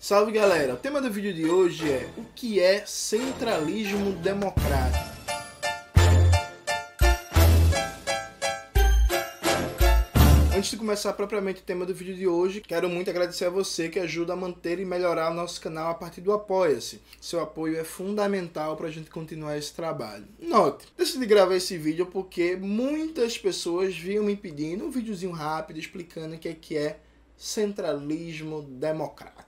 Salve galera, o tema do vídeo de hoje é o que é centralismo democrático. Antes de começar propriamente o tema do vídeo de hoje, quero muito agradecer a você que ajuda a manter e melhorar o nosso canal a partir do Apoia-se. Seu apoio é fundamental para a gente continuar esse trabalho. Note, decidi gravar esse vídeo porque muitas pessoas vinham me pedindo um videozinho rápido explicando o que é, que é centralismo democrático.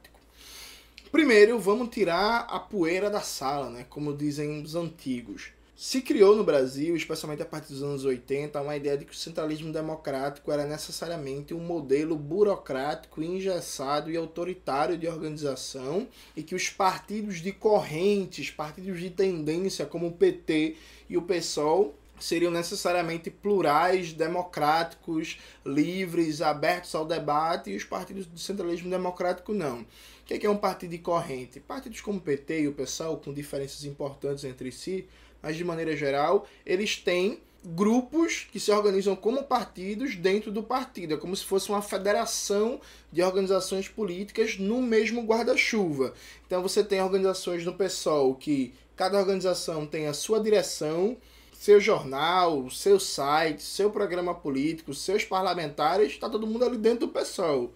Primeiro, vamos tirar a poeira da sala, né? como dizem os antigos. Se criou no Brasil, especialmente a partir dos anos 80, uma ideia de que o centralismo democrático era necessariamente um modelo burocrático, engessado e autoritário de organização e que os partidos de correntes, partidos de tendência como o PT e o PSOL seriam necessariamente plurais, democráticos, livres, abertos ao debate, e os partidos do centralismo democrático não. O que é um partido de corrente? Partidos como o PT e o PSOL, com diferenças importantes entre si, mas de maneira geral, eles têm grupos que se organizam como partidos dentro do partido. É como se fosse uma federação de organizações políticas no mesmo guarda-chuva. Então você tem organizações no PSOL que cada organização tem a sua direção, seu jornal, seu site, seu programa político, seus parlamentares, está todo mundo ali dentro do PSOL.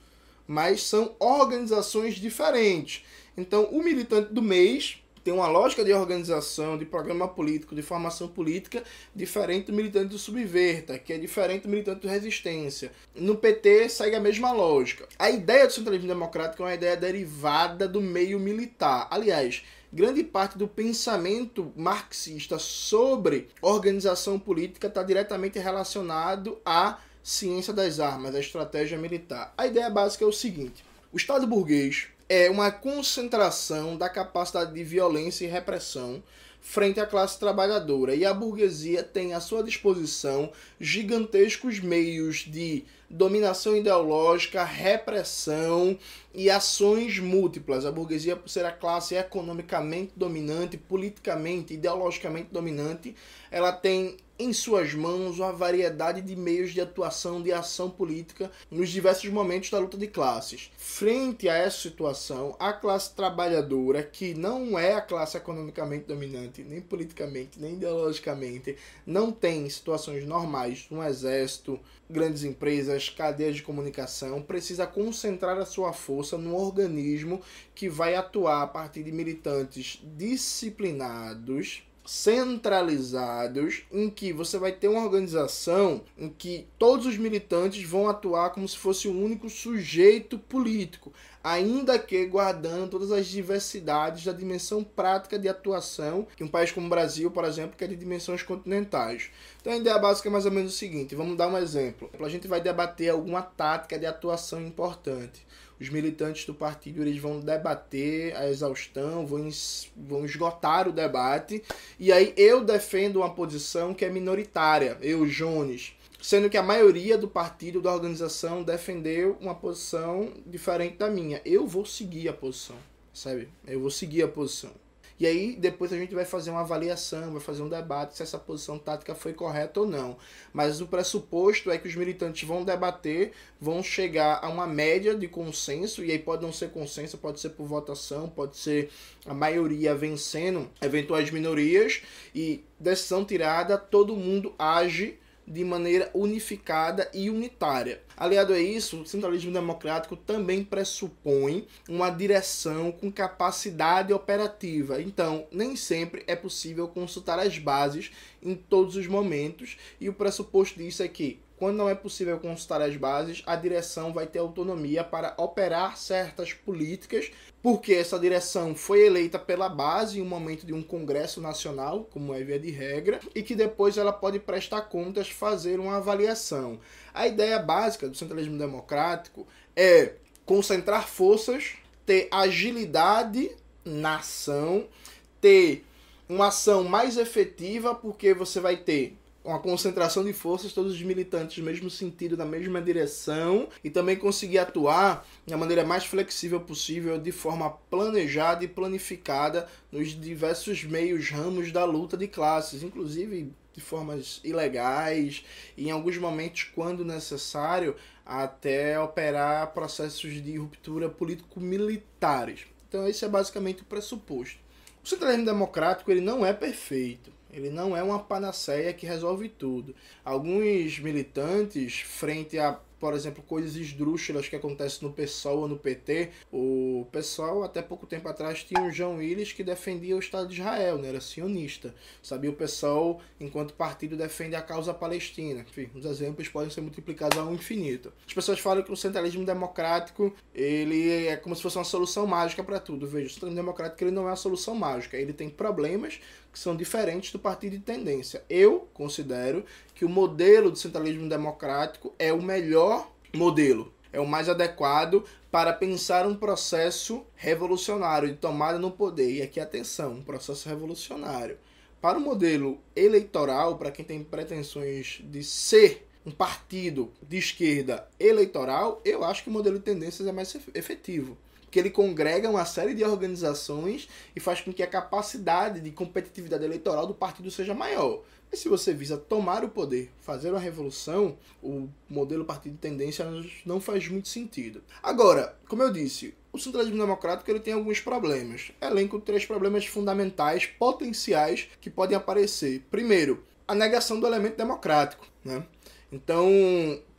Mas são organizações diferentes. Então o militante do mês tem uma lógica de organização, de programa político, de formação política diferente do militante do Subverta, que é diferente do militante do Resistência. No PT segue a mesma lógica. A ideia do centralismo democrático é uma ideia derivada do meio militar. Aliás, grande parte do pensamento marxista sobre organização política está diretamente relacionado à ciência das armas, à estratégia militar. A ideia básica é o seguinte: o Estado burguês é uma concentração da capacidade de violência e repressão frente à classe trabalhadora. E a burguesia tem à sua disposição gigantescos meios de dominação ideológica, repressão e ações múltiplas. A burguesia, por ser a classe economicamente dominante, politicamente, ideologicamente dominante, ela tem em suas mãos uma variedade de meios de atuação, de ação política nos diversos momentos da luta de classes. Frente a essa situação, a classe trabalhadora, que não é a classe economicamente dominante, nem politicamente, nem ideologicamente, não tem situações normais no exército, grandes empresas, cadeias de comunicação, precisa concentrar a sua força num organismo que vai atuar a partir de militantes disciplinados centralizados em que você vai ter uma organização em que todos os militantes vão atuar como se fosse um único sujeito político, ainda que guardando todas as diversidades da dimensão prática de atuação que um país como o Brasil, por exemplo, que é de dimensões continentais. Então a ideia básica é mais ou menos o seguinte, vamos dar um exemplo. A gente vai debater alguma tática de atuação importante os militantes do partido eles vão debater a exaustão, vão, vão esgotar o debate, e aí eu defendo uma posição que é minoritária, eu, Jones, sendo que a maioria do partido, da organização, defendeu uma posição diferente da minha. Eu vou seguir a posição, sabe? Eu vou seguir a posição. E aí depois a gente vai fazer uma avaliação, vai fazer um debate se essa posição tática foi correta ou não. Mas o pressuposto é que os militantes vão debater, vão chegar a uma média de consenso, e aí pode não ser consenso, pode ser por votação, pode ser a maioria vencendo eventuais minorias, e decisão tirada, todo mundo age de maneira unificada e unitária. Aliado a isso, o centralismo democrático também pressupõe uma direção com capacidade operativa. Então, nem sempre é possível consultar as bases em todos os momentos, e o pressuposto disso é que quando não é possível consultar as bases, a direção vai ter autonomia para operar certas políticas, porque essa direção foi eleita pela base em um momento de um congresso nacional, como é via de regra, e que depois ela pode prestar contas, fazer uma avaliação. A ideia básica do centralismo democrático é concentrar forças, ter agilidade na ação, ter uma ação mais efetiva, porque você vai ter uma concentração de forças, todos os militantes no mesmo sentido, na mesma direção, e também conseguir atuar da maneira mais flexível possível, de forma planejada e planificada nos diversos meios, ramos da luta de classes, inclusive de formas ilegais em alguns momentos, quando necessário, até operar processos de ruptura político-militares. Então esse é basicamente o pressuposto. O centralismo democrático ele não é perfeito. Ele não é uma panaceia que resolve tudo. Alguns militantes, frente a por exemplo, coisas esdrúxulas que acontecem no PSOL ou no PT. O PSOL, até pouco tempo atrás, tinha o João Willis que defendia o Estado de Israel, né? era sionista. Sabia o PSOL, enquanto partido, defende a causa palestina. Enfim, os exemplos podem ser multiplicados ao infinito. As pessoas falam que o centralismo democrático ele é como se fosse uma solução mágica para tudo. Veja, o centralismo democrático ele não é uma solução mágica. Ele tem problemas que são diferentes do partido de tendência. Eu considero que o modelo do centralismo democrático é o melhor modelo, é o mais adequado para pensar um processo revolucionário de tomada no poder. E aqui atenção, um processo revolucionário. Para o modelo eleitoral, para quem tem pretensões de ser um partido de esquerda eleitoral, eu acho que o modelo de tendências é mais efetivo que ele congrega uma série de organizações e faz com que a capacidade de competitividade eleitoral do partido seja maior. Mas se você visa tomar o poder, fazer uma revolução, o modelo partido de tendência não faz muito sentido. Agora, como eu disse, o centralismo democrático ele tem alguns problemas. Elenco três problemas fundamentais, potenciais, que podem aparecer. Primeiro, a negação do elemento democrático. Né? Então,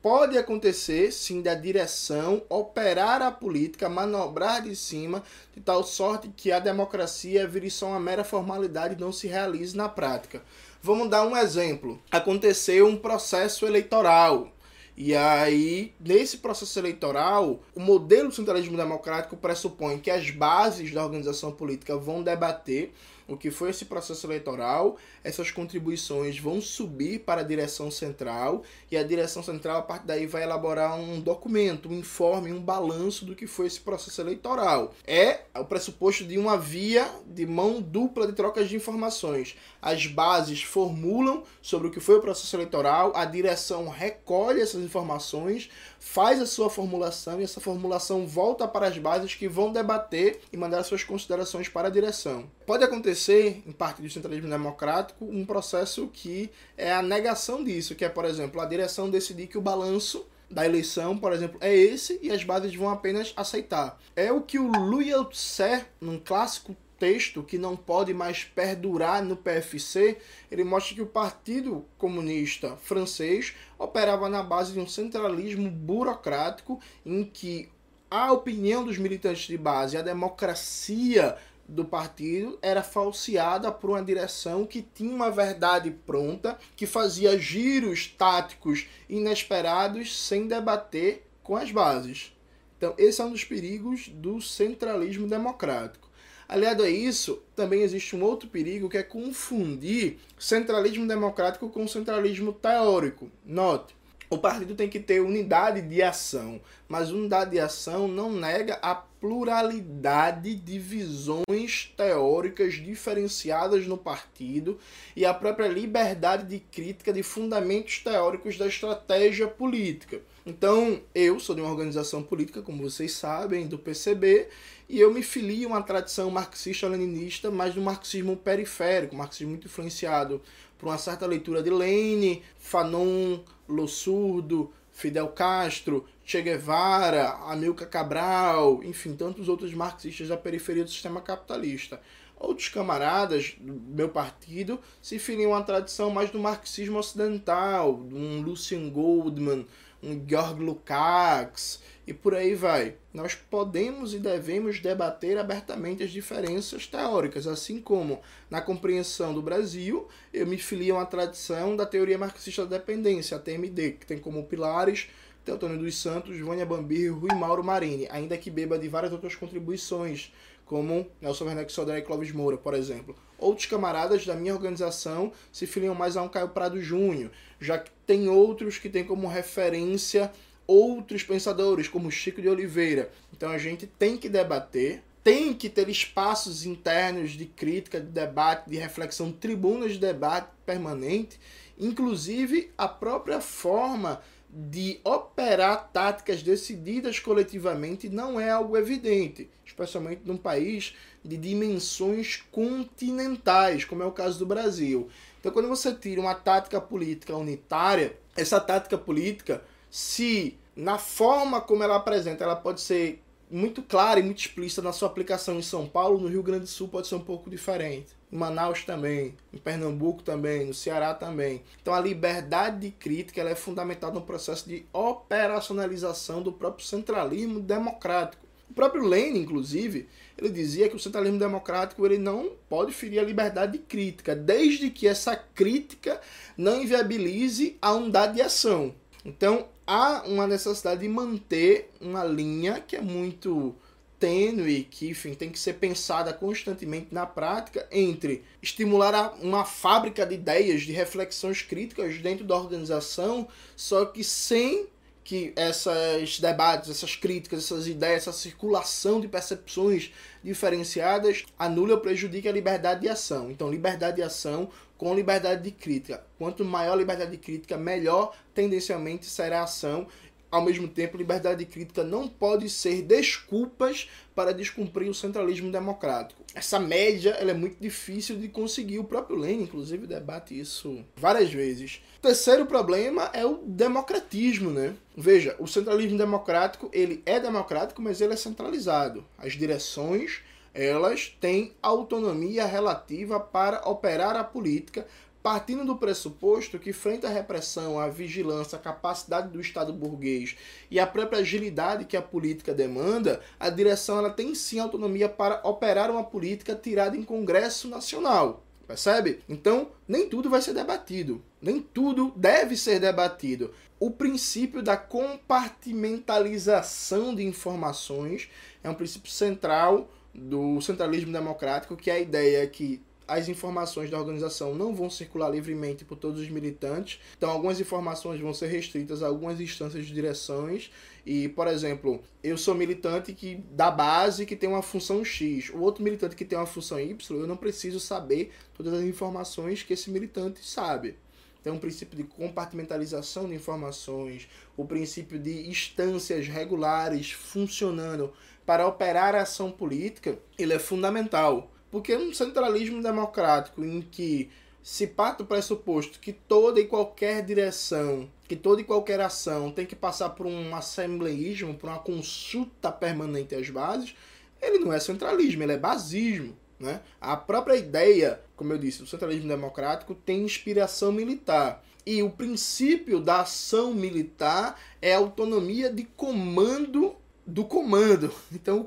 pode acontecer sim da direção operar a política, manobrar de cima, de tal sorte que a democracia vire só uma mera formalidade e não se realize na prática. Vamos dar um exemplo. Aconteceu um processo eleitoral. E aí, nesse processo eleitoral, o modelo do centralismo democrático pressupõe que as bases da organização política vão debater o que foi esse processo eleitoral, essas contribuições vão subir para a direção central e a direção central, a partir daí, vai elaborar um documento, um informe, um balanço do que foi esse processo eleitoral. É o pressuposto de uma via de mão dupla de trocas de informações. As bases formulam sobre o que foi o processo eleitoral, a direção recolhe essas informações, faz a sua formulação e essa formulação volta para as bases que vão debater e mandar suas considerações para a direção. Pode acontecer, em parte do centralismo democrático, um processo que é a negação disso, que é, por exemplo, a direção decidir que o balanço da eleição, por exemplo, é esse e as bases vão apenas aceitar. É o que o Louis Althusser, num clássico texto que não pode mais perdurar no PFC, ele mostra que o Partido Comunista Francês operava na base de um centralismo burocrático em que a opinião dos militantes de base, a democracia do partido era falseada por uma direção que tinha uma verdade pronta, que fazia giros táticos inesperados sem debater com as bases. Então, esse é um dos perigos do centralismo democrático. Aliado a isso, também existe um outro perigo que é confundir centralismo democrático com centralismo teórico. Note, o partido tem que ter unidade de ação, mas unidade de ação não nega a pluralidade de visões teóricas diferenciadas no partido e a própria liberdade de crítica de fundamentos teóricos da estratégia política. Então, eu sou de uma organização política, como vocês sabem, do PCB, e eu me filio a uma tradição marxista-leninista, mas do marxismo periférico, marxismo muito influenciado por uma certa leitura de Lenin, Fanon, Lossurdo, Fidel Castro, Che Guevara, Amilcar Cabral, enfim, tantos outros marxistas da periferia do sistema capitalista. Outros camaradas do meu partido se filiam à tradição mais do marxismo ocidental, um Lucien Goldman, um Georg Lukács e por aí vai. Nós podemos e devemos debater abertamente as diferenças teóricas, assim como na compreensão do Brasil, eu me filio uma tradição da teoria marxista da dependência, a TMD, que tem como pilares Teotônio dos Santos, Vânia Bambir Rui Mauro Marini, ainda que beba de várias outras contribuições, como Nelson Werneck Sodré e Clóvis Moura, por exemplo. Outros camaradas da minha organização se filiam mais a um Caio Prado Júnior, já que tem outros que têm como referência outros pensadores, como Chico de Oliveira. Então a gente tem que debater, tem que ter espaços internos de crítica, de debate, de reflexão, tribunas de debate permanente, inclusive a própria forma de operar táticas decididas coletivamente não é algo evidente, especialmente num país de dimensões continentais, como é o caso do Brasil. Então, quando você tira uma tática política unitária, essa tática política, se na forma como ela apresenta, ela pode ser muito clara e muito explícita na sua aplicação em São Paulo, no Rio Grande do Sul pode ser um pouco diferente. Em Manaus também, em Pernambuco também, no Ceará também. Então a liberdade de crítica ela é fundamental no processo de operacionalização do próprio centralismo democrático. O próprio Lenin, inclusive, ele dizia que o centralismo democrático ele não pode ferir a liberdade de crítica, desde que essa crítica não inviabilize a unidade de ação. Então, há uma necessidade de manter uma linha que é muito tênue, que enfim, tem que ser pensada constantemente na prática entre estimular uma fábrica de ideias, de reflexões críticas dentro da organização, só que sem que esses debates, essas críticas, essas ideias, essa circulação de percepções diferenciadas anule ou prejudique a liberdade de ação. Então, liberdade de ação com liberdade de crítica. Quanto maior a liberdade de crítica, melhor tendencialmente será a ação ao mesmo tempo, liberdade de crítica não pode ser desculpas para descumprir o centralismo democrático. Essa média ela é muito difícil de conseguir. O próprio Lenin, inclusive, debate isso várias vezes. O terceiro problema é o democratismo, né? Veja, o centralismo democrático ele é democrático, mas ele é centralizado. As direções elas têm autonomia relativa para operar a política partindo do pressuposto que, frente à repressão, à vigilância, à capacidade do Estado burguês e à própria agilidade que a política demanda, a direção ela tem sim autonomia para operar uma política tirada em Congresso Nacional. Percebe? Então, nem tudo vai ser debatido. Nem tudo deve ser debatido. O princípio da compartimentalização de informações é um princípio central do centralismo democrático, que é a ideia que as informações da organização não vão circular livremente por todos os militantes. Então, algumas informações vão ser restritas a algumas instâncias de direções. E, por exemplo, eu sou militante que da base que tem uma função X. O outro militante que tem uma função Y, eu não preciso saber todas as informações que esse militante sabe. Tem um princípio de compartimentalização de informações, o princípio de instâncias regulares funcionando para operar a ação política, ele é fundamental. Porque um centralismo democrático em que se parte do pressuposto que toda e qualquer direção, que toda e qualquer ação tem que passar por um assembleísmo, por uma consulta permanente às bases, ele não é centralismo, ele é basismo. Né? A própria ideia, como eu disse, do centralismo democrático tem inspiração militar. E o princípio da ação militar é a autonomia de comando do comando. Então,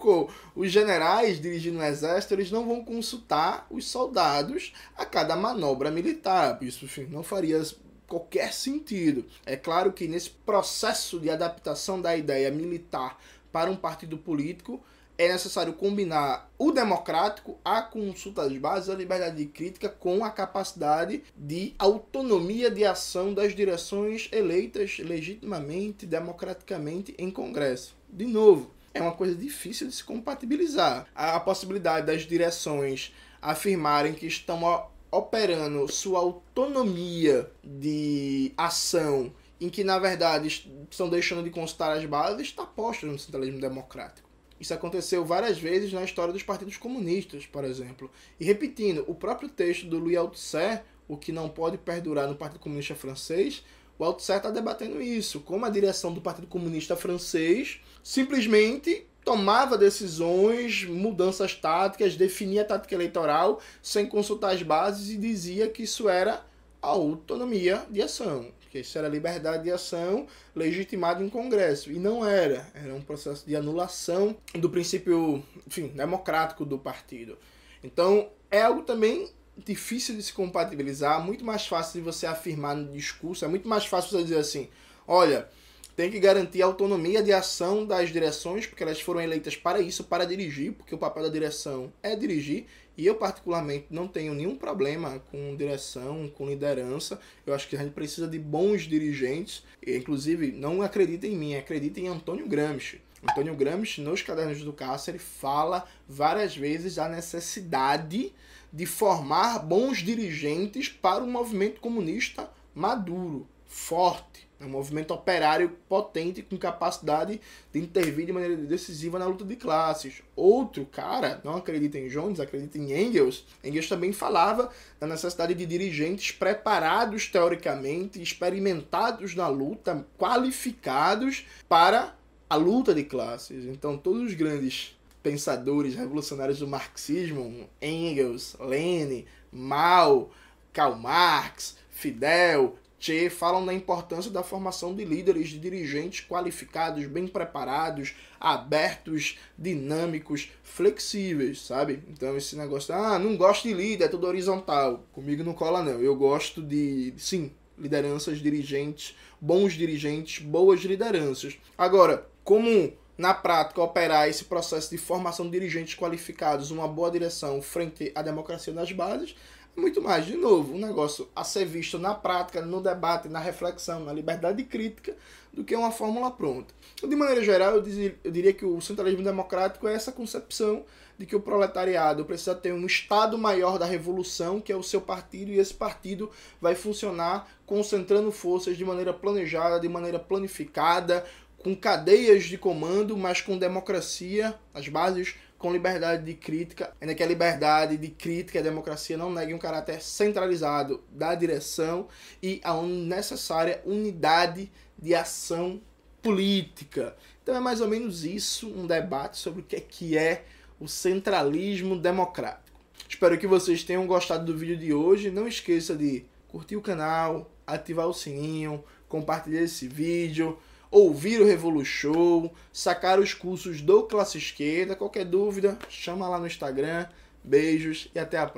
os generais dirigindo o exército, eles não vão consultar os soldados a cada manobra militar. Isso enfim, não faria qualquer sentido. É claro que nesse processo de adaptação da ideia militar para um partido político, é necessário combinar o democrático, a consulta às bases, a liberdade de crítica com a capacidade de autonomia de ação das direções eleitas legitimamente, democraticamente em Congresso. De novo, é uma coisa difícil de se compatibilizar. A possibilidade das direções afirmarem que estão operando sua autonomia de ação em que na verdade estão deixando de consultar as bases está posta no centralismo democrático. Isso aconteceu várias vezes na história dos partidos comunistas, por exemplo. E repetindo, o próprio texto do Louis Althusser, O que não pode perdurar no Partido Comunista Francês, o Althusser está debatendo isso, como a direção do Partido Comunista Francês simplesmente tomava decisões, mudanças táticas, definia a tática eleitoral sem consultar as bases e dizia que isso era autonomia de ação que isso era liberdade de ação legitimada em Congresso. E não era. Era um processo de anulação do princípio enfim, democrático do partido. Então, é algo também difícil de se compatibilizar, muito mais fácil de você afirmar no discurso, é muito mais fácil você dizer assim, olha, tem que garantir a autonomia de ação das direções, porque elas foram eleitas para isso, para dirigir, porque o papel da direção é dirigir, e eu, particularmente, não tenho nenhum problema com direção, com liderança. Eu acho que a gente precisa de bons dirigentes. E, inclusive, não acreditem em mim, acreditem em Antônio Gramsci. Antônio Gramsci, nos Cadernos do Cássio, ele fala várias vezes da necessidade de formar bons dirigentes para um movimento comunista maduro, forte, É um movimento operário potente com capacidade de intervir de maneira decisiva na luta de classes. Outro cara, não acredita em Jones, acredita em Engels. Engels também falava da necessidade de dirigentes preparados teoricamente, experimentados na luta, qualificados para a luta de classes. Então, todos os grandes pensadores revolucionários do marxismo, Engels, Lenin, Mao, Karl Marx, Fidel, Che, falam da importância da formação de líderes, de dirigentes qualificados, bem preparados, abertos, dinâmicos, flexíveis, sabe? Então esse negócio, ah, não gosto de líder, é tudo horizontal. Comigo não cola não. Eu gosto de, sim, lideranças, dirigentes, bons dirigentes, boas lideranças. Agora, como na prática operar esse processo de formação de dirigentes qualificados, uma boa direção frente à democracia das bases, muito mais, de novo, um negócio a ser visto na prática, no debate, na reflexão, na liberdade crítica, do que uma fórmula pronta. De maneira geral, eu, eu diria que o centralismo democrático é essa concepção de que o proletariado precisa ter um estado maior da revolução, que é o seu partido, e esse partido vai funcionar concentrando forças de maneira planejada, de maneira planificada, com cadeias de comando, mas com democracia, as bases com liberdade de crítica, ainda que a liberdade de crítica e a democracia não neguem um caráter centralizado da direção e a necessária unidade de ação política. Então é mais ou menos isso, um debate sobre o que é, que é o centralismo democrático. Espero que vocês tenham gostado do vídeo de hoje. Não esqueça de curtir o canal, ativar o sininho, compartilhar esse vídeo ouvir o Revolu Show, sacar os cursos do Classe Esquerda. Qualquer dúvida, chama lá no Instagram. Beijos e até a próxima.